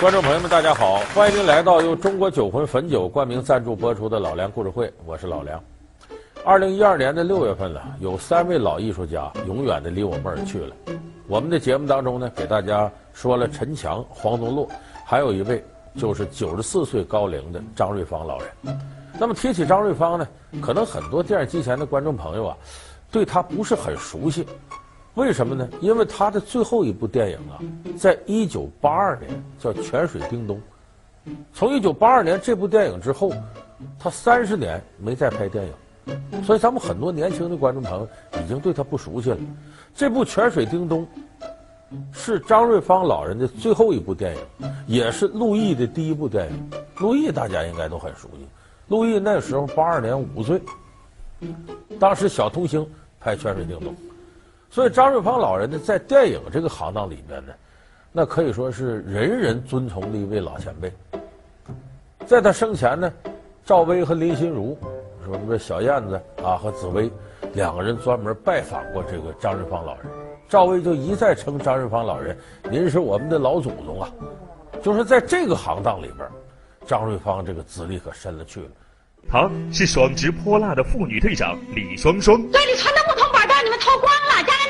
观众朋友们，大家好！欢迎您来到由中国酒魂汾酒冠名赞助播出的《老梁故事会》，我是老梁。二零一二年的六月份了，有三位老艺术家永远的离我们而去了。我们的节目当中呢，给大家说了陈强、黄宗洛，还有一位就是九十四岁高龄的张瑞芳老人。那么提起张瑞芳呢，可能很多电视机前的观众朋友啊，对他不是很熟悉。为什么呢？因为他的最后一部电影啊，在一九八二年叫《泉水叮咚》。从一九八二年这部电影之后，他三十年没再拍电影，所以咱们很多年轻的观众朋友已经对他不熟悉了。这部《泉水叮咚》是张瑞芳老人的最后一部电影，也是陆毅的第一部电影。陆毅大家应该都很熟悉，陆毅那时候八二年五岁，当时小童星拍《泉水叮咚》。所以张瑞芳老人呢，在电影这个行当里面呢，那可以说是人人尊崇的一位老前辈。在他生前呢，赵薇和林心如，说什么小燕子啊和紫薇，两个人专门拜访过这个张瑞芳老人。赵薇就一再称张瑞芳老人：“您是我们的老祖宗啊！”就是在这个行当里边，张瑞芳这个资历可深了去了。她是爽直泼辣的妇女队长李双双。队里穿的木头板让你们脱光了，家？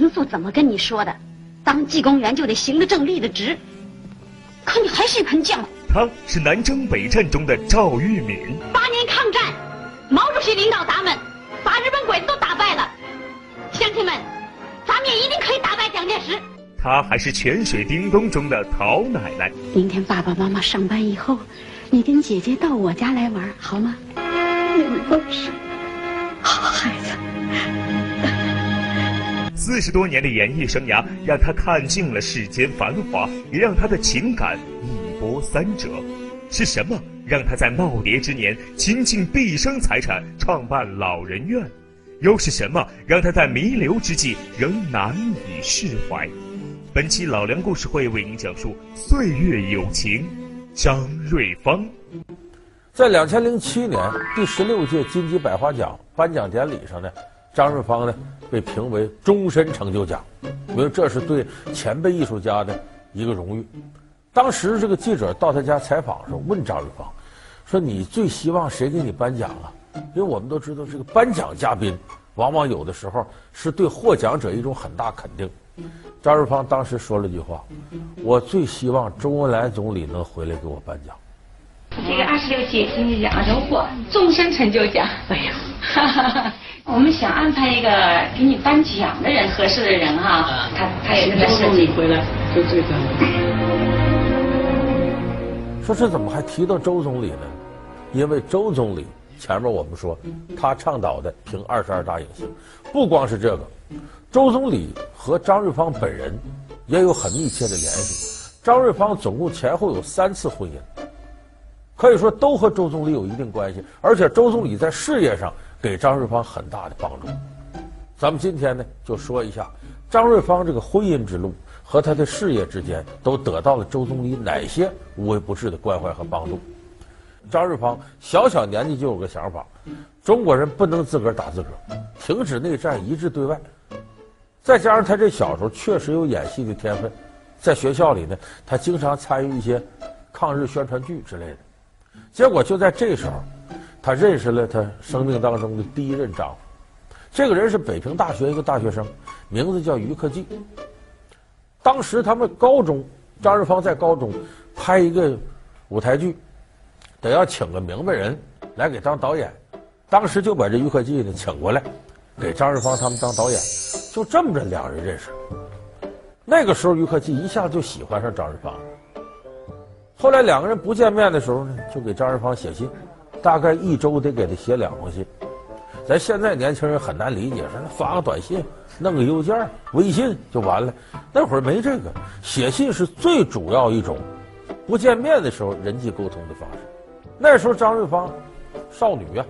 我平素怎么跟你说的？当技工员就得行得正立得直，可你还是一盆浆糊。他是南征北战中的赵玉敏。八年抗战，毛主席领导咱们把日本鬼子都打败了，乡亲们，咱们也一定可以打败蒋介石。他还是泉水叮咚中的陶奶奶。明天爸爸妈妈上班以后，你跟姐姐到我家来玩好吗？你们都是好孩子。四十多年的演艺生涯，让他看尽了世间繁华，也让他的情感一波三折。是什么让他在耄耋之年倾尽毕生财产创办老人院？又是什么让他在弥留之际仍难以释怀？本期老梁故事会为您讲述岁月有情，张瑞芳。在两千零七年第十六届金鸡百花奖颁奖典礼上呢，张瑞芳呢被评为终身成就奖，因为这是对前辈艺术家的一个荣誉。当时这个记者到他家采访的时候，问张瑞芳说：“你最希望谁给你颁奖啊？”因为我们都知道，这个颁奖嘉宾往往有的时候是对获奖者一种很大肯定。张瑞芳当时说了句话：“我最希望周恩来总理能回来给我颁奖。”这个二十六届金鸡奖荣获终身成就奖。哎呀，哈哈，我们想安排一个给你颁奖的人，合适的人哈、啊。他他也在设计。回来就这个。说这怎么还提到周总理呢？因为周总理前面我们说他倡导的评二十二大影星，不光是这个。周总理和张瑞芳本人也有很密切的联系。张瑞芳总共前后有三次婚姻，可以说都和周总理有一定关系。而且周总理在事业上给张瑞芳很大的帮助。咱们今天呢就说一下张瑞芳这个婚姻之路和他的事业之间都得到了周总理哪些无微不至的关怀和帮助。张瑞芳小小年纪就有个想法：中国人不能自个儿打自个儿，停止内战，一致对外。再加上他这小时候确实有演戏的天分，在学校里呢，他经常参与一些抗日宣传剧之类的。结果就在这时候，他认识了他生命当中的第一任丈夫。这个人是北平大学一个大学生，名字叫于克季。当时他们高中，张瑞芳在高中拍一个舞台剧，得要请个明白人来给当导演。当时就把这于克季呢请过来。给张瑞芳他们当导演，就这么着两人认识。那个时候，于克季一下就喜欢上张瑞芳。后来两个人不见面的时候呢，就给张瑞芳写信，大概一周得给他写两封信。咱现在年轻人很难理解，说发个短信、弄个邮件、微信就完了。那会儿没这个，写信是最主要一种不见面的时候人际沟通的方式。那时候张瑞芳少女、啊。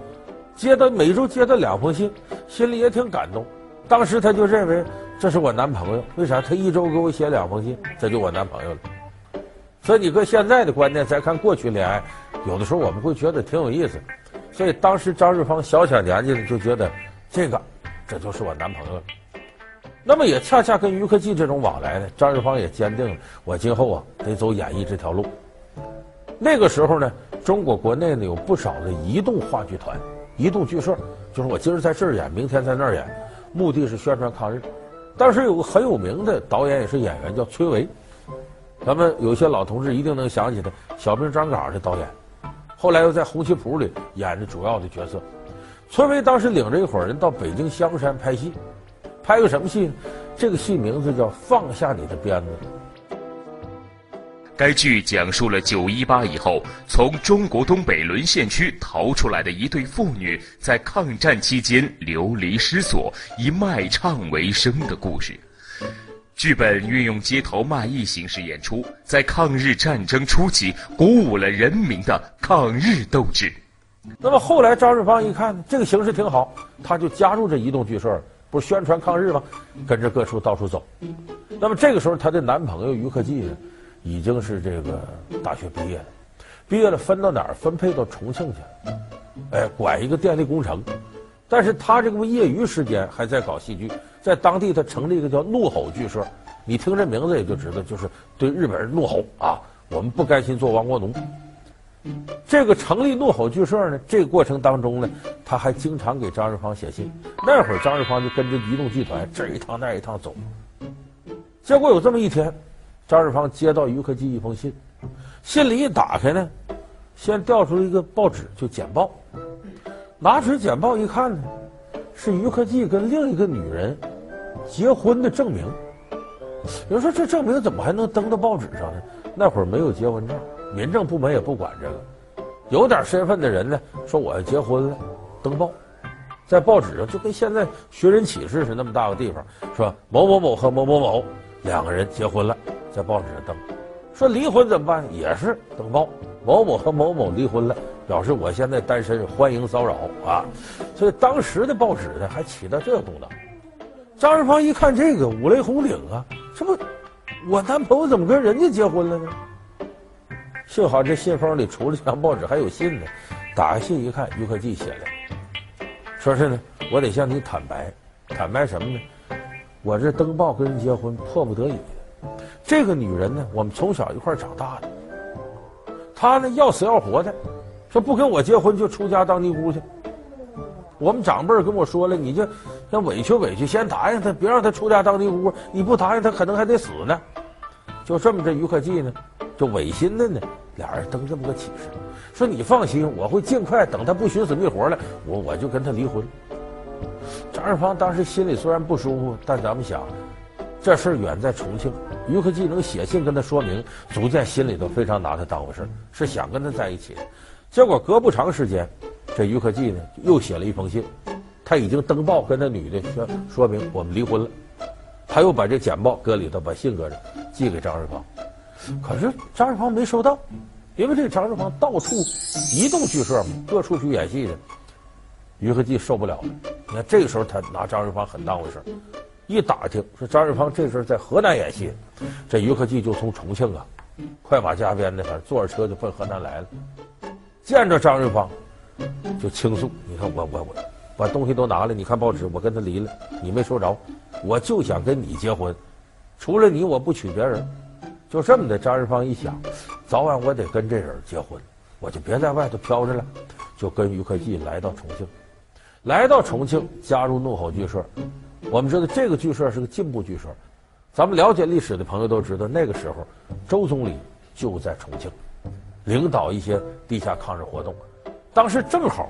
接到每周接到两封信，心里也挺感动。当时他就认为这是我男朋友，为啥？他一周给我写两封信，这就我男朋友了。所以你搁现在的观念再看过去恋爱，有的时候我们会觉得挺有意思。所以当时张瑞芳小小年纪就觉得这个，这就是我男朋友了。那么也恰恰跟于克季这种往来呢，张瑞芳也坚定了我今后啊得走演艺这条路。那个时候呢，中国国内呢有不少的移动话剧团、移动剧社，就是我今儿在这儿演，明天在那儿演，目的是宣传抗日。当时有个很有名的导演也是演员叫崔维，咱们有些老同志一定能想起他，小兵张嘎的导演，后来又在《红旗谱》里演的主要的角色。崔维当时领着一伙人到北京香山拍戏，拍个什么戏呢？这个戏名字叫《放下你的鞭子》。该剧讲述了九一八以后从中国东北沦陷区逃出来的一对妇女在抗战期间流离失所，以卖唱为生的故事。剧本运用街头卖艺形式演出，在抗日战争初期鼓舞了人民的抗日斗志。那么后来张瑞芳一看这个形式挺好，他就加入这移动剧社，不是宣传抗日吗？跟着各处到处走。那么这个时候，她的男朋友于克季呢？已经是这个大学毕业了，毕业了分到哪儿？分配到重庆去了，哎，管一个电力工程。但是他这个业余时间还在搞戏剧，在当地他成立一个叫怒吼剧社。你听这名字也就知道，就是对日本人怒吼啊！我们不甘心做亡国奴。这个成立怒吼剧社呢，这个过程当中呢，他还经常给张瑞芳写信。那会儿张瑞芳就跟着移动剧团这一趟那一趟走。结果有这么一天。张瑞芳接到于克基一封信，信里一打开呢，先调出一个报纸，就简报。拿出简报一看呢，是于克季跟另一个女人结婚的证明。有人说这证明怎么还能登到报纸上呢？那会儿没有结婚证，民政部门也不管这个。有点身份的人呢，说我要结婚了，登报，在报纸上就跟现在寻人启事是那么大个地方，说某某某和某某某两个人结婚了。在报纸上登，说离婚怎么办？也是登报，某某和某某离婚了，表示我现在单身，欢迎骚扰啊！所以当时的报纸呢，还起到这个功能。张瑞芳一看这个五雷轰顶啊，这不我男朋友怎么跟人家结婚了呢？幸好这信封里除了这张报纸还有信呢，打开信一看，于克季写的，说是呢，我得向你坦白，坦白什么呢？我这登报跟人结婚，迫不得已。这个女人呢，我们从小一块长大的。她呢要死要活的，说不跟我结婚就出家当尼姑去。我们长辈跟我说了，你就先委屈委屈，先答应他，别让他出家当尼姑。你不答应，他可能还得死呢。就这么，着于克季呢，就违心的呢，俩人登这么个启事，说你放心，我会尽快等他不寻死觅活了，我我就跟他离婚。张二芳当时心里虽然不舒服，但咱们想。这事儿远在重庆，于克季能写信跟他说明，足见心里头非常拿他当回事，是想跟他在一起的。结果隔不长时间，这于克济呢又写了一封信，他已经登报跟那女的说说明我们离婚了，他又把这简报搁里头，把信搁着，寄给张瑞芳。可是张瑞芳没收到，因为这张瑞芳到处移动剧社嘛，各处去演戏的，于克济受不了了。你看这个时候他拿张瑞芳很当回事。一打听说张瑞芳这时候在河南演戏，这于克济就从重庆啊，快马加鞭的，反正坐着车就奔河南来了。见着张瑞芳，就倾诉：“你看我我我，把东西都拿了，你看报纸，我跟他离了，你没收着，我就想跟你结婚，除了你我不娶别人。”就这么的，张瑞芳一想，早晚我得跟这人结婚，我就别在外头飘着了，就跟于克季来到重庆，来到重庆加入怒吼剧社。我们知道这个剧社是个进步剧社，咱们了解历史的朋友都知道，那个时候周总理就在重庆领导一些地下抗日活动。当时正好，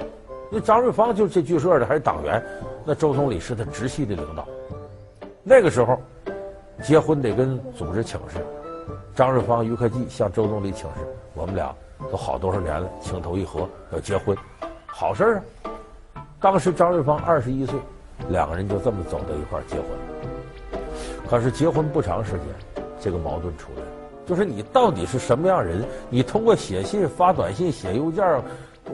那张瑞芳就是这剧社的，还是党员，那周总理是他直系的领导。那个时候结婚得跟组织请示，张瑞芳、于克济向周总理请示，我们俩都好多少年了，情投意合要结婚，好事啊！当时张瑞芳二十一岁。两个人就这么走到一块儿结婚，可是结婚不长时间，这个矛盾出来了，就是你到底是什么样人？你通过写信、发短信、写邮件、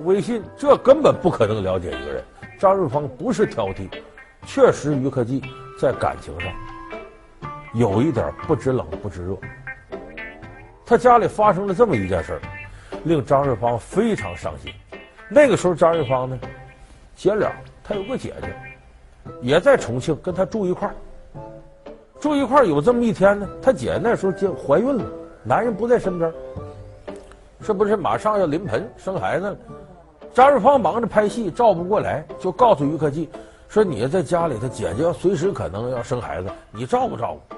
微信，这根本不可能了解一个人。张瑞芳不是挑剔，确实于克济在感情上有一点不知冷不知热。他家里发生了这么一件事儿，令张瑞芳非常伤心。那个时候，张瑞芳呢，结了，他有个姐姐。也在重庆跟他住一块儿，住一块儿有这么一天呢，他姐那时候就怀孕了，男人不在身边，是不是马上要临盆生孩子了？张瑞芳忙着拍戏，照不过来，就告诉于克季说：“你在家里，他姐姐要随时可能要生孩子，你照顾照顾。”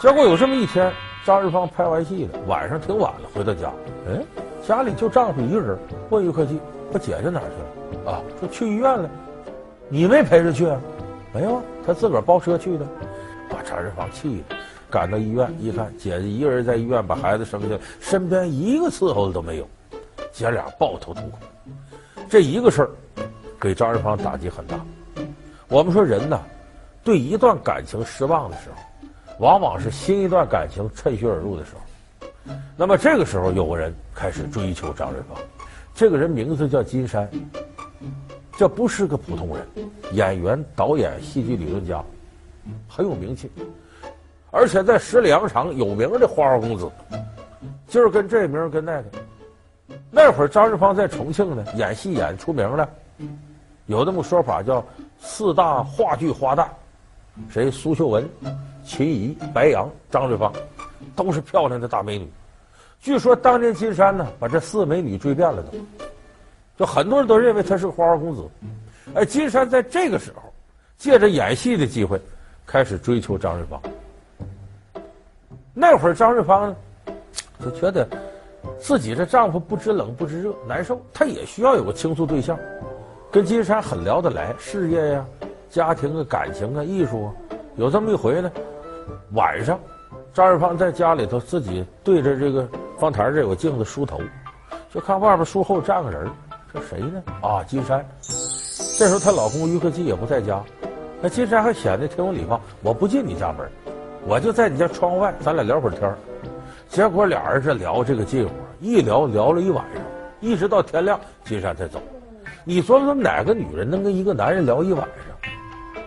结果有这么一天，张瑞芳拍完戏了，晚上挺晚了，回到家，嗯，家里就丈夫一个人，问于克季：“我姐姐哪去了？”啊，说去医院了，你没陪着去啊？没有啊，他自个儿包车去的，把张瑞芳气的，赶到医院一看，姐姐一个人在医院把孩子生下，身边一个伺候的都没有，姐俩抱头痛哭。这一个事儿，给张瑞芳打击很大。我们说人呢，对一段感情失望的时候，往往是新一段感情趁虚而入的时候。那么这个时候，有个人开始追求张瑞芳，这个人名字叫金山，这不是个普通人，演员、导演、戏剧理论家，很有名气，而且在十里洋场有名的花花公子，就是跟这名跟那个。那会儿张瑞芳在重庆呢，演戏演出名了，有那么说法叫四大话剧花旦，谁？苏秀文、秦怡、白杨、张瑞芳，都是漂亮的大美女。据说当年金山呢，把这四美女追遍了都，就很多人都认为他是个花花公子。哎，金山在这个时候借着演戏的机会，开始追求张瑞芳。那会儿张瑞芳呢，就觉得。自己这丈夫不知冷不知热，难受，她也需要有个倾诉对象。跟金山很聊得来，事业呀、家庭啊、感情啊、艺术啊。有这么一回呢，晚上，张瑞芳在家里头自己对着这个方台这有个镜子梳头，就看外边树后站个人，这谁呢？啊，金山。这时候她老公于克基也不在家，那金山还显得挺有礼貌，我不进你家门，我就在你家窗外，咱俩聊会儿天儿结果俩人这聊这个近乎，一聊聊了一晚上，一直到天亮，金山才走。你说说哪个女人能跟一个男人聊一晚上？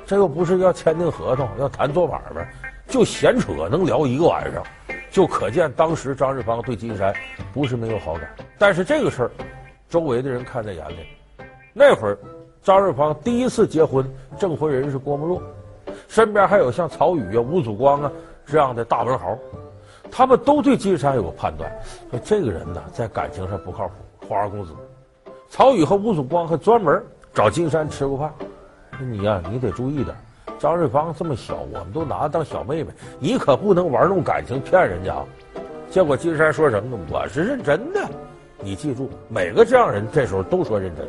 这又不是要签订合同，要谈做买卖，就闲扯能聊一个晚上，就可见当时张瑞芳对金山不是没有好感。但是这个事儿，周围的人看在眼里。那会儿，张瑞芳第一次结婚，证婚人是郭沫若，身边还有像曹禺啊、吴祖光啊这样的大文豪。他们都对金山有个判断，说这个人呢，在感情上不靠谱，花花公子。曹禺和吴祖光还专门找金山吃过饭，说你呀、你得注意点。张瑞芳这么小，我们都拿她当小妹妹，你可不能玩弄感情骗人家啊。结果金山说什么呢？我是认真的。你记住，每个这样人这时候都说认真，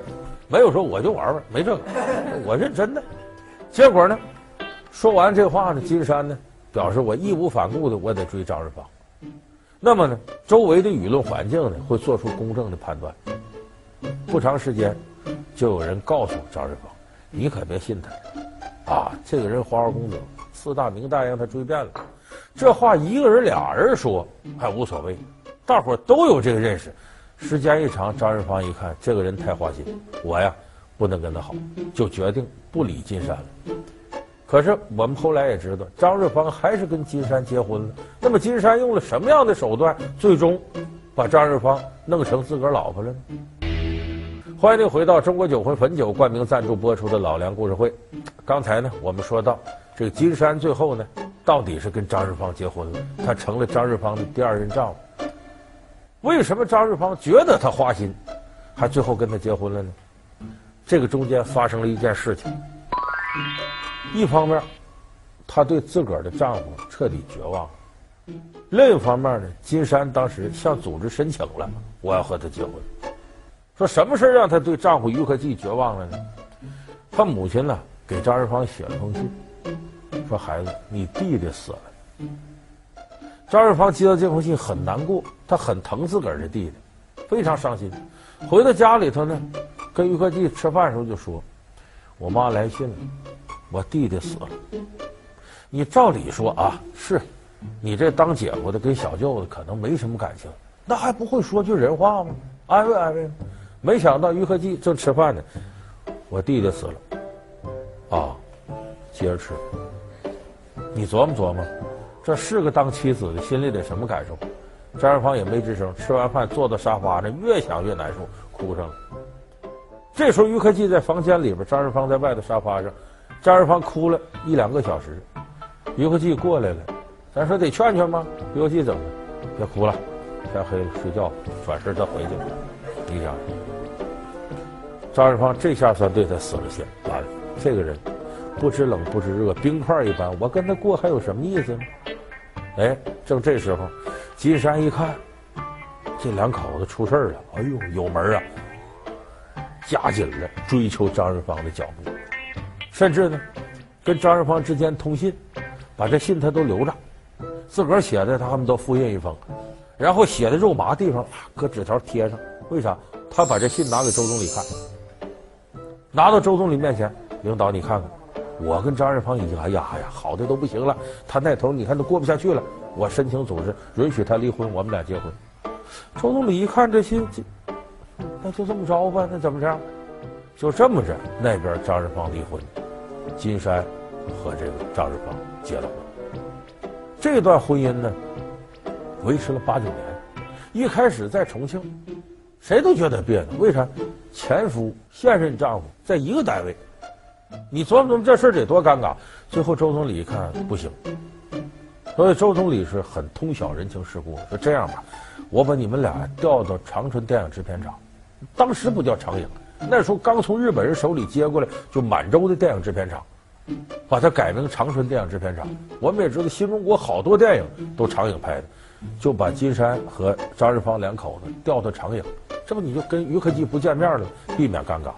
没有说我就玩玩，没这个，我认真的。结果呢，说完这话呢，金山呢？表示我义无反顾的，我得追张瑞芳。那么呢，周围的舆论环境呢，会做出公正的判断。不长时间，就有人告诉张瑞芳：“你可别信他，啊，这个人花花公子，四大名旦让他追遍了。”这话一个人俩人说还无所谓，大伙都有这个认识。时间一长，张瑞芳一看这个人太花心，我呀不能跟他好，就决定不理金山了。可是我们后来也知道，张瑞芳还是跟金山结婚了。那么金山用了什么样的手段，最终把张瑞芳弄成自个儿老婆了呢？欢迎您回到中国酒魂汾酒冠名赞助播出的《老梁故事会》。刚才呢，我们说到这个金山最后呢，到底是跟张瑞芳结婚了，他成了张瑞芳的第二任丈夫。为什么张瑞芳觉得他花心，还最后跟他结婚了呢？这个中间发生了一件事情。一方面，她对自个儿的丈夫彻底绝望；另一方面呢，金山当时向组织申请了，我要和他结婚。说什么事让她对丈夫于克季绝望了呢？她母亲呢，给张瑞芳写了封信，说：“孩子，你弟弟死了。”张瑞芳接到这封信很难过，她很疼自个儿的弟弟，非常伤心。回到家里头呢，跟于克季吃饭的时候就说：“我妈来信了。”我弟弟死了，你照理说啊，是，你这当姐夫的跟小舅子可能没什么感情，那还不会说句人话吗？安慰安慰。没想到于克季正吃饭呢，我弟弟死了，啊，接着吃。你琢磨琢磨，这是个当妻子的心里得什么感受？张瑞芳也没吱声，吃完饭坐到沙发上，越想越难受，哭上了。这时候于克季在房间里边，张瑞芳在外头沙发上。张瑞芳哭了一两个小时，于和记过来了，咱说得劝劝吗？于和记怎么？别哭了，天黑了，睡觉，转身再回去。你想，张瑞芳这下算对他死了心，完了，这个人不知冷不知热，冰块一般，我跟他过还有什么意思呢？哎，正这时候，金山一看，这两口子出事了，哎呦，有门啊！加紧了追求张瑞芳的脚步，甚至呢，跟张瑞芳之间通信，把这信他都留着，自个儿写的他们都复印一封，然后写的肉麻地方搁纸条贴上。为啥？他把这信拿给周总理看，拿到周总理面前，领导你看看。我跟张瑞芳已经哎呀哎呀好的都不行了，他那头你看都过不下去了，我申请组织允许他离婚，我们俩结婚。周总理一看这信，那就这么着吧，那怎么着？就这么着，那边张瑞芳离婚，金山和这个张瑞芳结了婚。这段婚姻呢，维持了八九年。一开始在重庆，谁都觉得别扭，为啥？前夫现任丈夫在一个单位。你琢磨琢磨这事得多尴尬！最后周总理一看不行，所以周总理是很通晓人情世故，说这样吧，我把你们俩调到长春电影制片厂，当时不叫长影，那时候刚从日本人手里接过来，就满洲的电影制片厂，把它改名长春电影制片厂。我们也知道新中国好多电影都长影拍的，就把金山和张瑞芳两口子调到长影，这不你就跟于克季不见面了，避免尴尬。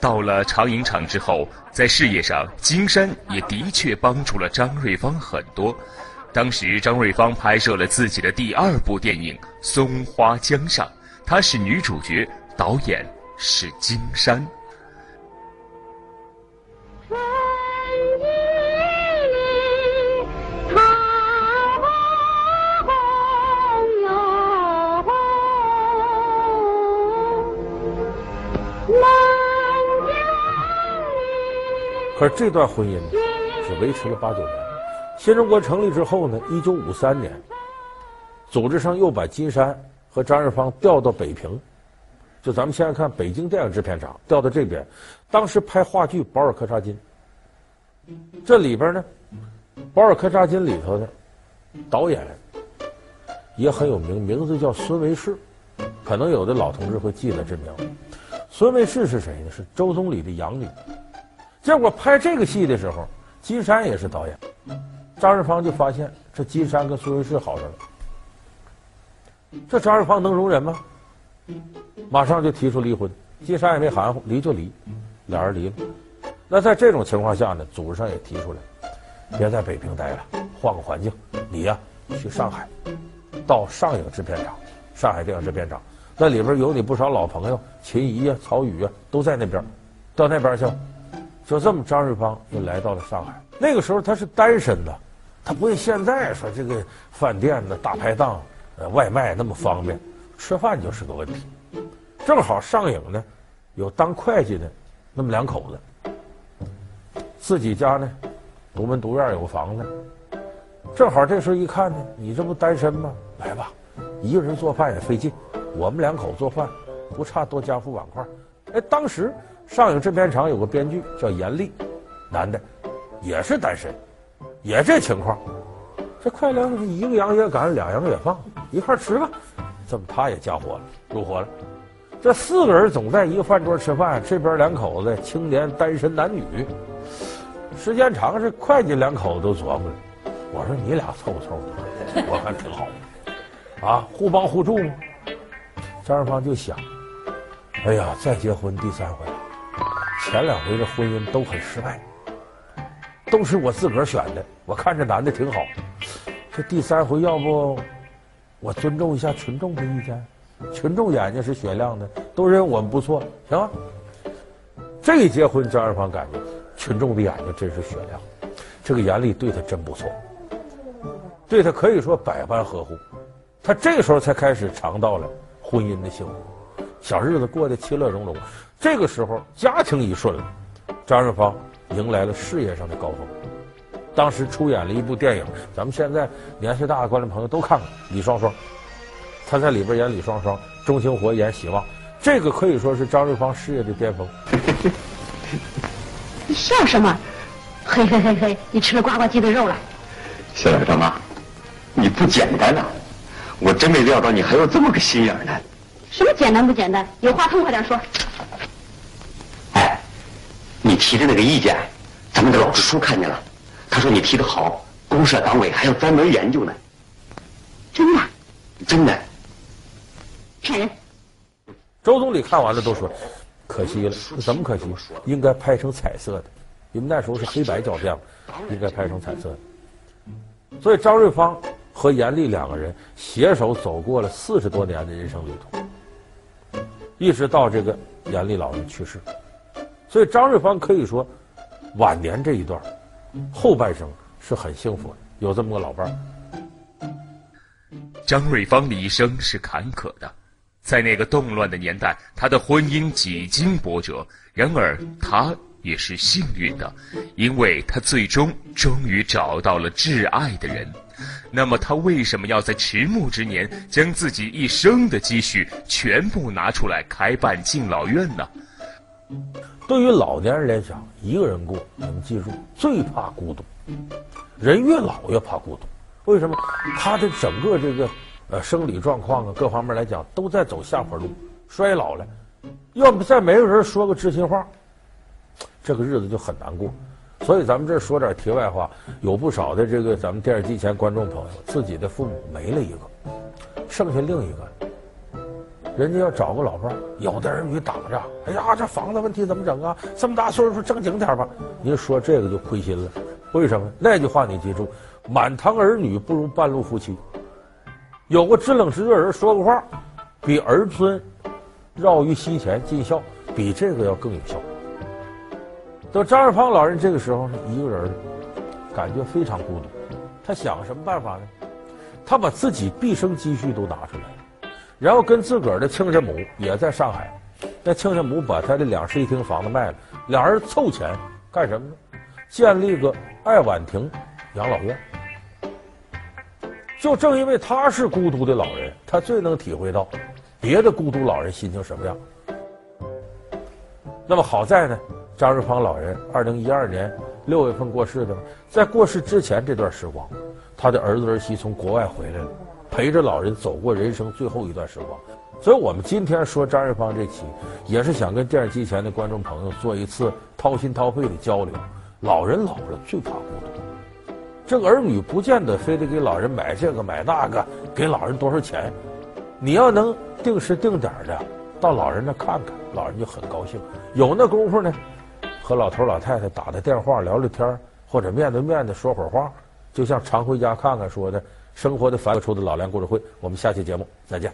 到了长影厂之后，在事业上，金山也的确帮助了张瑞芳很多。当时张瑞芳拍摄了自己的第二部电影《松花江上》，她是女主角，导演是金山。可是这段婚姻呢，只维持了八九年。新中国成立之后呢，一九五三年，组织上又把金山和张瑞芳调到北平，就咱们现在看北京电影制片厂调到这边。当时拍话剧《保尔柯察金》，这里边呢，《保尔柯察金》里头的导演也很有名，名字叫孙维世，可能有的老同志会记得这名。孙维世是谁呢？是周总理的养女。结果拍这个戏的时候，金山也是导演，张瑞芳就发现这金山跟苏维世好上了，这张瑞芳能容忍吗？马上就提出离婚，金山也没含糊，离就离，俩人离了。那在这种情况下呢，组织上也提出来，别在北平待了，换个环境，你呀去上海，到上影制片厂，上海电影制片厂，那里边有你不少老朋友，秦怡啊、曹禺啊都在那边，到那边去。就这么，张瑞芳就来到了上海。那个时候他是单身的，他不像现在说这个饭店的大排档，呃，外卖那么方便，吃饭就是个问题。正好上影呢，有当会计的那么两口子，自己家呢独门独院有个房子，正好这时候一看呢，你这不单身吗？来吧，一个人做饭也费劲，我们两口做饭不差多加副碗筷。哎，当时。上影制片厂有个编剧叫严丽，男的，也是单身，也这情况。这快两一个羊也赶两羊也放，一块吃吧。这么他也加伙了，入伙了。这四个人总在一个饭桌吃饭，这边两口子青年单身男女，时间长是会计两口子都琢磨了。我说你俩凑合凑合，我看挺好，啊，互帮互助嘛。张瑞芳就想，哎呀，再结婚第三回。前两回的婚姻都很失败，都是我自个儿选的。我看这男的挺好，这第三回要不我尊重一下群众的意见？群众眼睛是雪亮的，都认为我们不错，行吗？这一结婚，张瑞芳感觉群众的眼睛真是雪亮，这个严丽对他真不错，对他可以说百般呵护。他这时候才开始尝到了婚姻的幸福，小日子过得其乐融融。这个时候家庭一顺了，张瑞芳迎来了事业上的高峰。当时出演了一部电影，咱们现在年岁大的观众朋友都看过《李双双》，他在里边演李双双，钟兴活演喜旺，这个可以说是张瑞芳事业的巅峰。你笑什么？嘿嘿嘿嘿，你吃了呱呱鸡的肉了？小雅大妈，你不简单呐、啊！我真没料到你还有这么个心眼呢。什么简单不简单？有话痛快点说。哎，你提的那个意见，咱们的老支书看见了，他说你提的好，公社党委还要专门研究呢。真的？真的。骗人。周总理看完了都说，可惜了，怎么可惜？应该拍成彩色的，因为那时候是黑白胶片，应该拍成彩色的。所以张瑞芳和严丽两个人携手走过了四十多年的人生旅途，一直到这个严丽老人去世。所以张瑞芳可以说，晚年这一段后半生是很幸福的，有这么个老伴儿。张瑞芳的一生是坎坷的，在那个动乱的年代，她的婚姻几经波折，然而她。也是幸运的，因为他最终终于找到了挚爱的人。那么他为什么要在迟暮之年将自己一生的积蓄全部拿出来开办敬老院呢？对于老年人来讲，一个人过，你们记住，最怕孤独。人越老越怕孤独，为什么？他的整个这个呃生理状况啊，各方面来讲都在走下坡路，衰老了，要不再没有人说个知心话。这个日子就很难过，所以咱们这说点题外话，有不少的这个咱们电视机前观众朋友，自己的父母没了一个，剩下另一个，人家要找个老伴儿，有的儿女挡着，哎呀，这房子问题怎么整啊？这么大岁数正经点吧。您说这个就亏心了，为什么？那句话你记住：满堂儿女不如半路夫妻。有个知冷知热人说个话，比儿孙绕于膝前尽孝，比这个要更有效。到张二芳老人这个时候是一个人，感觉非常孤独。他想什么办法呢？他把自己毕生积蓄都拿出来，然后跟自个儿的亲家母也在上海。那亲家母把他的两室一厅房子卖了，俩人凑钱干什么呢？建立个爱晚亭养老院。就正因为他是孤独的老人，他最能体会到别的孤独老人心情什么样。那么好在呢。张瑞芳老人二零一二年六月份过世的，在过世之前这段时光，他的儿子儿媳从国外回来了，陪着老人走过人生最后一段时光。所以，我们今天说张瑞芳这期，也是想跟电视机前的观众朋友做一次掏心掏肺的交流。老人老了最怕孤独，这个儿女不见得非得给老人买这个买那个，给老人多少钱，你要能定时定点的到老人那看看，老人就很高兴。有那功夫呢。和老头老太太打个电话聊聊天，或者面对面的说会儿话，就像常回家看看说的，生活的繁琐处的老梁故事会，我们下期节目再见。